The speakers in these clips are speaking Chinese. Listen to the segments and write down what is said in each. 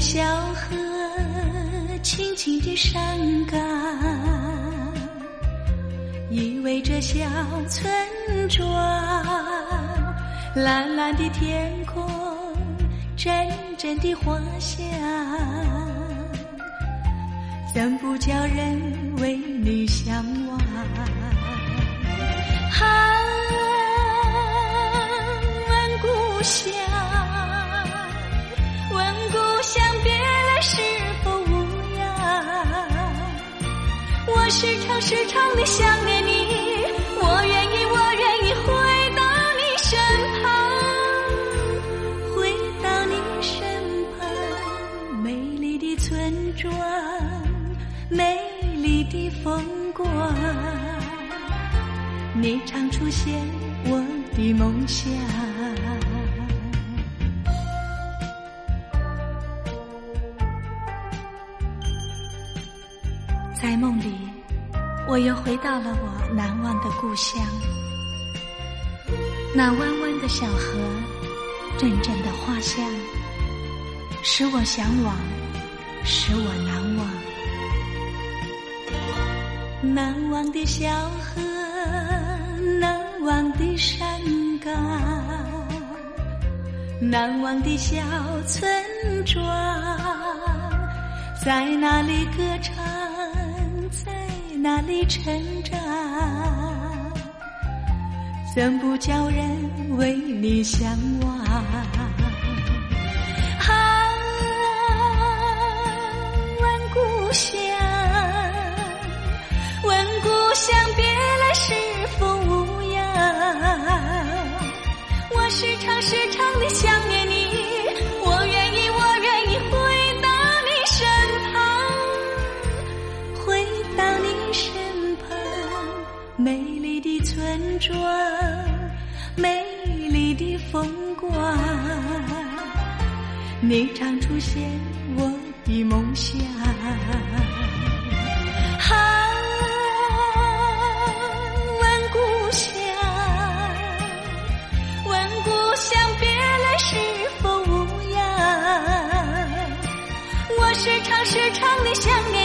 小河，轻轻的山岗，依偎着小村庄，蓝蓝的天空，阵阵的花香，怎不叫人为你向往？时常时常的想念你，我愿意，我愿意回到你身旁，回到你身旁。美丽的村庄，美丽的风光，你常出现我的梦乡。又回到了我难忘的故乡。那弯弯的小河，阵阵的花香，使我向往，使我难忘。难忘的小河，难忘的山岗，难忘的小村庄，在那里歌唱。在哪里成长？怎不叫人为你向往？你常出现我的梦想。啊，问故乡，问故乡，别来是否无恙？我时常时常的想念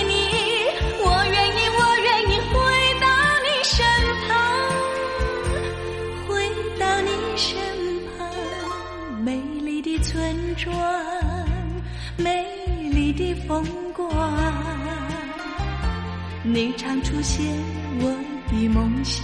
转，美丽的风光，你常出现我的梦乡。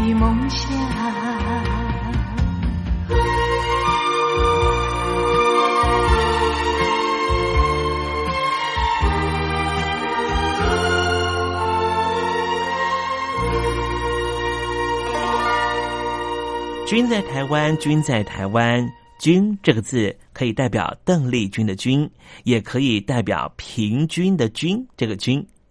的梦想君在台湾君在台湾。君这个字可以代表邓丽君的君也可以代表平均的均这个均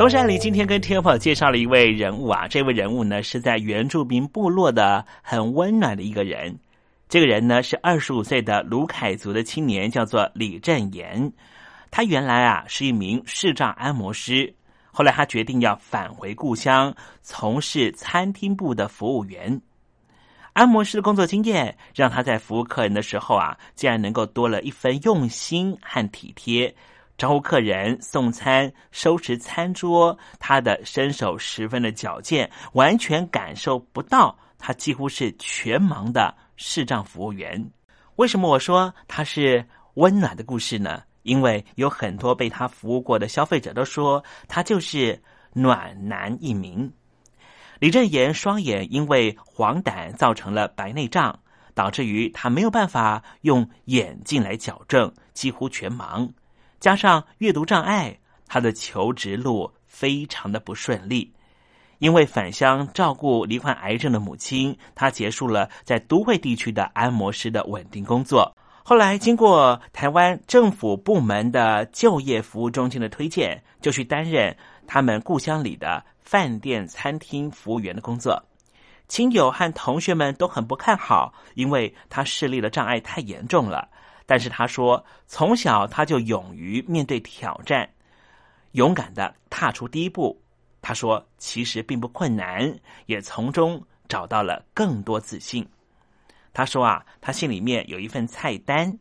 东山里今天跟听众朋友介绍了一位人物啊，这位人物呢是在原住民部落的很温暖的一个人。这个人呢是二十五岁的卢凯族的青年，叫做李振言。他原来啊是一名视障按摩师，后来他决定要返回故乡，从事餐厅部的服务员。按摩师的工作经验让他在服务客人的时候啊，竟然能够多了一分用心和体贴。招呼客人、送餐、收拾餐桌，他的身手十分的矫健，完全感受不到他几乎是全盲的视障服务员。为什么我说他是温暖的故事呢？因为有很多被他服务过的消费者都说他就是暖男一名。李正言双眼因为黄疸造成了白内障，导致于他没有办法用眼镜来矫正，几乎全盲。加上阅读障碍，他的求职路非常的不顺利。因为返乡照顾罹患癌症的母亲，他结束了在都会地区的按摩师的稳定工作。后来经过台湾政府部门的就业服务中心的推荐，就去担任他们故乡里的饭店餐厅服务员的工作。亲友和同学们都很不看好，因为他视力的障碍太严重了。但是他说，从小他就勇于面对挑战，勇敢的踏出第一步。他说，其实并不困难，也从中找到了更多自信。他说啊，他心里面有一份菜单，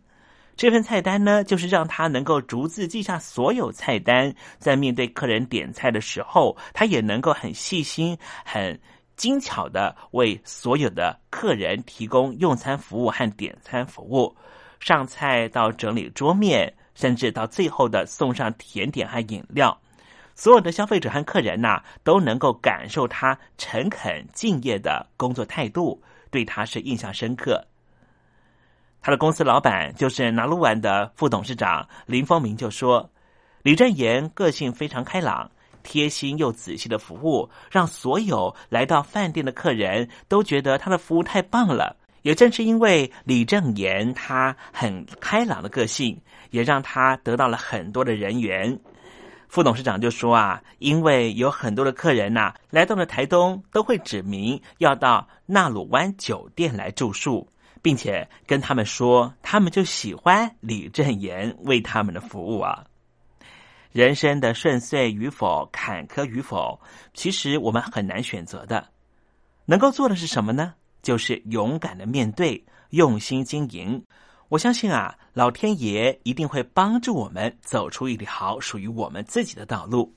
这份菜单呢，就是让他能够逐字记下所有菜单，在面对客人点菜的时候，他也能够很细心、很精巧的为所有的客人提供用餐服务和点餐服务。上菜到整理桌面，甚至到最后的送上甜点和饮料，所有的消费者和客人呐都能够感受他诚恳敬业的工作态度，对他是印象深刻。他的公司老板就是拿鹿丸的副董事长林峰明就说：“李振言个性非常开朗，贴心又仔细的服务，让所有来到饭店的客人都觉得他的服务太棒了。”也正是因为李正言他很开朗的个性，也让他得到了很多的人缘。副董事长就说啊，因为有很多的客人呐来到了台东，都会指明要到纳鲁湾酒店来住宿，并且跟他们说，他们就喜欢李正言为他们的服务啊。人生的顺遂与否、坎坷与否，其实我们很难选择的。能够做的是什么呢？就是勇敢的面对，用心经营。我相信啊，老天爷一定会帮助我们走出一条属于我们自己的道路。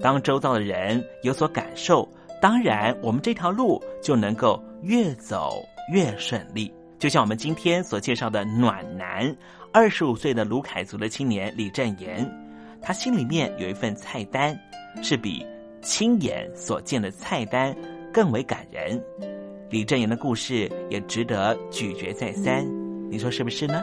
当周遭的人有所感受，当然我们这条路就能够越走越顺利。就像我们今天所介绍的暖男，二十五岁的卢凯族的青年李正言，他心里面有一份菜单，是比亲眼所见的菜单更为感人。李振言的故事也值得咀嚼再三，你说是不是呢？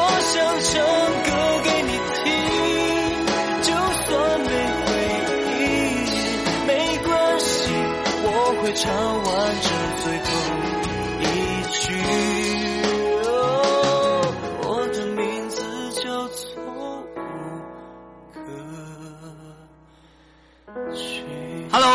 我想唱歌给你听，就算没回应，没关系，我会唱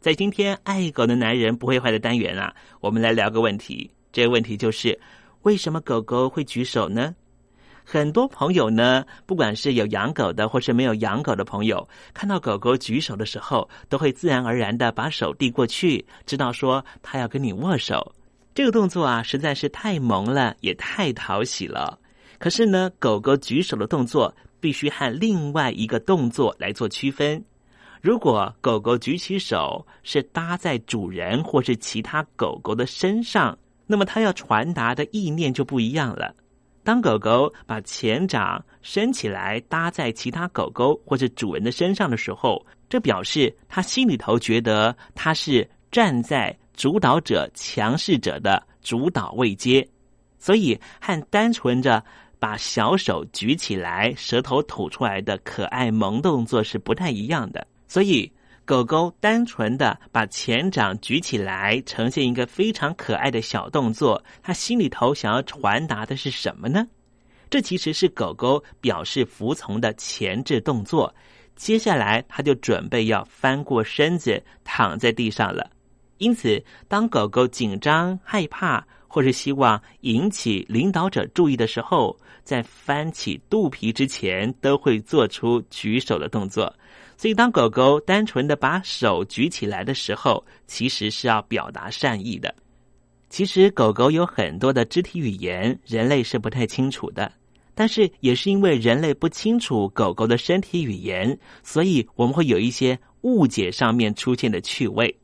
在今天爱狗的男人不会坏的单元啊，我们来聊个问题。这个问题就是：为什么狗狗会举手呢？很多朋友呢，不管是有养狗的，或是没有养狗的朋友，看到狗狗举手的时候，都会自然而然的把手递过去，知道说它要跟你握手。这个动作啊，实在是太萌了，也太讨喜了。可是呢，狗狗举手的动作必须和另外一个动作来做区分。如果狗狗举起手是搭在主人或是其他狗狗的身上，那么它要传达的意念就不一样了。当狗狗把前掌伸起来搭在其他狗狗或者主人的身上的时候，这表示它心里头觉得它是站在主导者、强势者的主导位阶，所以和单纯着把小手举起来、舌头吐出来的可爱萌动作是不太一样的。所以。狗狗单纯的把前掌举起来，呈现一个非常可爱的小动作。它心里头想要传达的是什么呢？这其实是狗狗表示服从的前置动作。接下来，它就准备要翻过身子躺在地上了。因此，当狗狗紧张、害怕，或是希望引起领导者注意的时候，在翻起肚皮之前，都会做出举手的动作。所以，当狗狗单纯的把手举起来的时候，其实是要表达善意的。其实，狗狗有很多的肢体语言，人类是不太清楚的。但是，也是因为人类不清楚狗狗的身体语言，所以我们会有一些误解上面出现的趣味。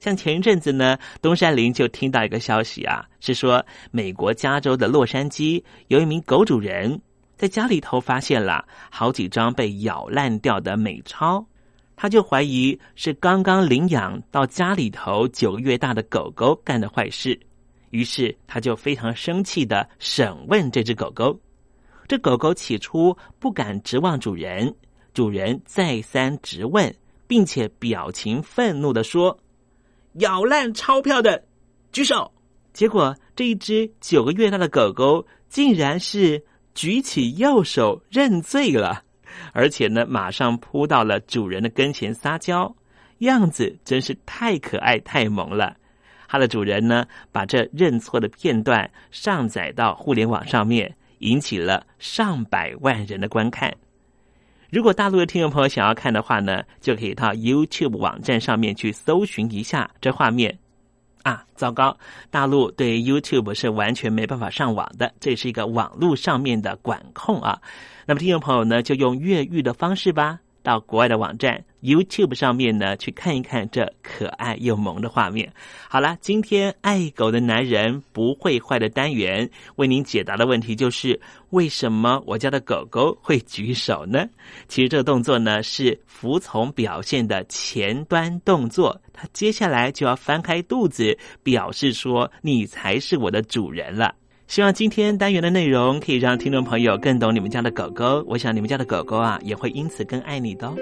像前一阵子呢，东山林就听到一个消息啊，是说美国加州的洛杉矶有一名狗主人。在家里头发现了好几张被咬烂掉的美钞，他就怀疑是刚刚领养到家里头九个月大的狗狗干的坏事，于是他就非常生气的审问这只狗狗。这狗狗起初不敢直望主人，主人再三质问，并且表情愤怒的说：“咬烂钞票的举手。”结果这一只九个月大的狗狗竟然是。举起右手认罪了，而且呢，马上扑到了主人的跟前撒娇，样子真是太可爱、太萌了。它的主人呢，把这认错的片段上载到互联网上面，引起了上百万人的观看。如果大陆的听众朋友想要看的话呢，就可以到 YouTube 网站上面去搜寻一下这画面。啊，糟糕！大陆对 YouTube 是完全没办法上网的，这是一个网络上面的管控啊。那么，听众朋友呢，就用越狱的方式吧。到国外的网站 YouTube 上面呢，去看一看这可爱又萌的画面。好了，今天爱狗的男人不会坏的单元为您解答的问题就是：为什么我家的狗狗会举手呢？其实这个动作呢是服从表现的前端动作，它接下来就要翻开肚子，表示说你才是我的主人了。希望今天单元的内容可以让听众朋友更懂你们家的狗狗。我想你们家的狗狗啊，也会因此更爱你的哦。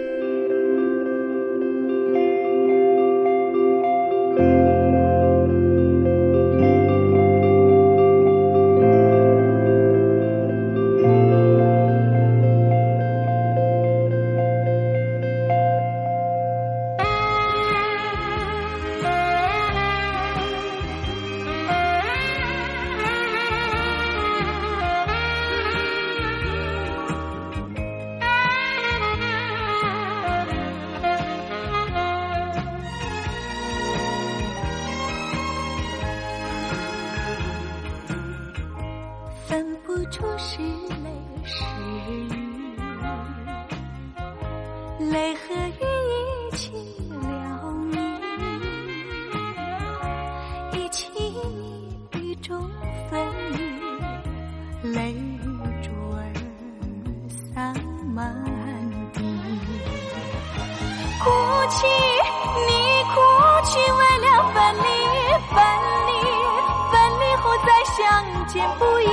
相见不易，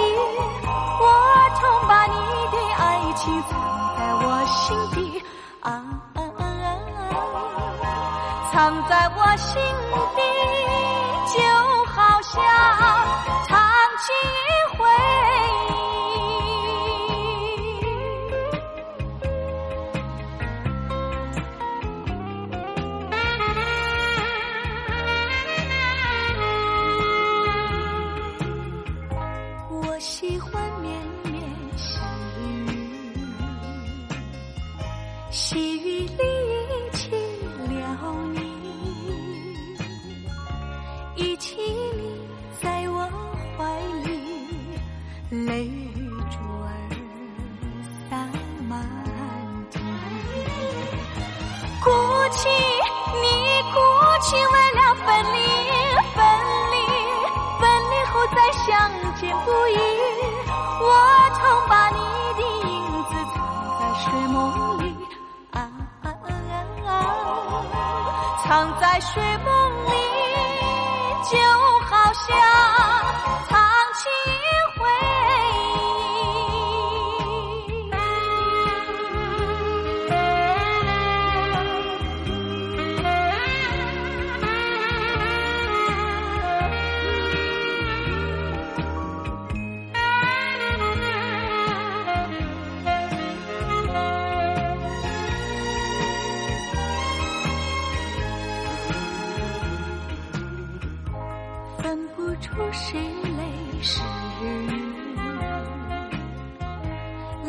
我常把你的爱情藏在我心底。啊，藏在我心底，就好像唱起哭泣，你哭泣，为了分离，分离，分离后再相见不易。我曾把你的影子藏在睡梦里，啊啊啊啊！藏在睡梦里，就好像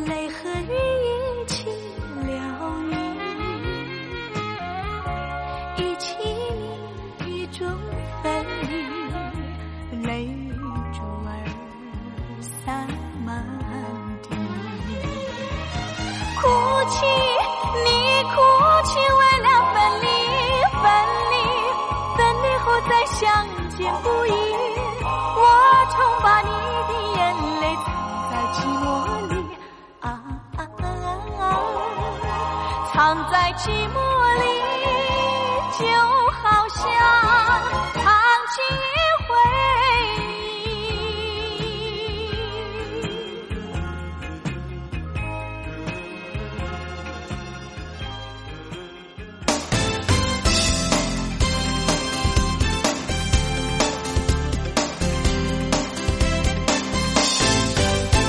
泪和雨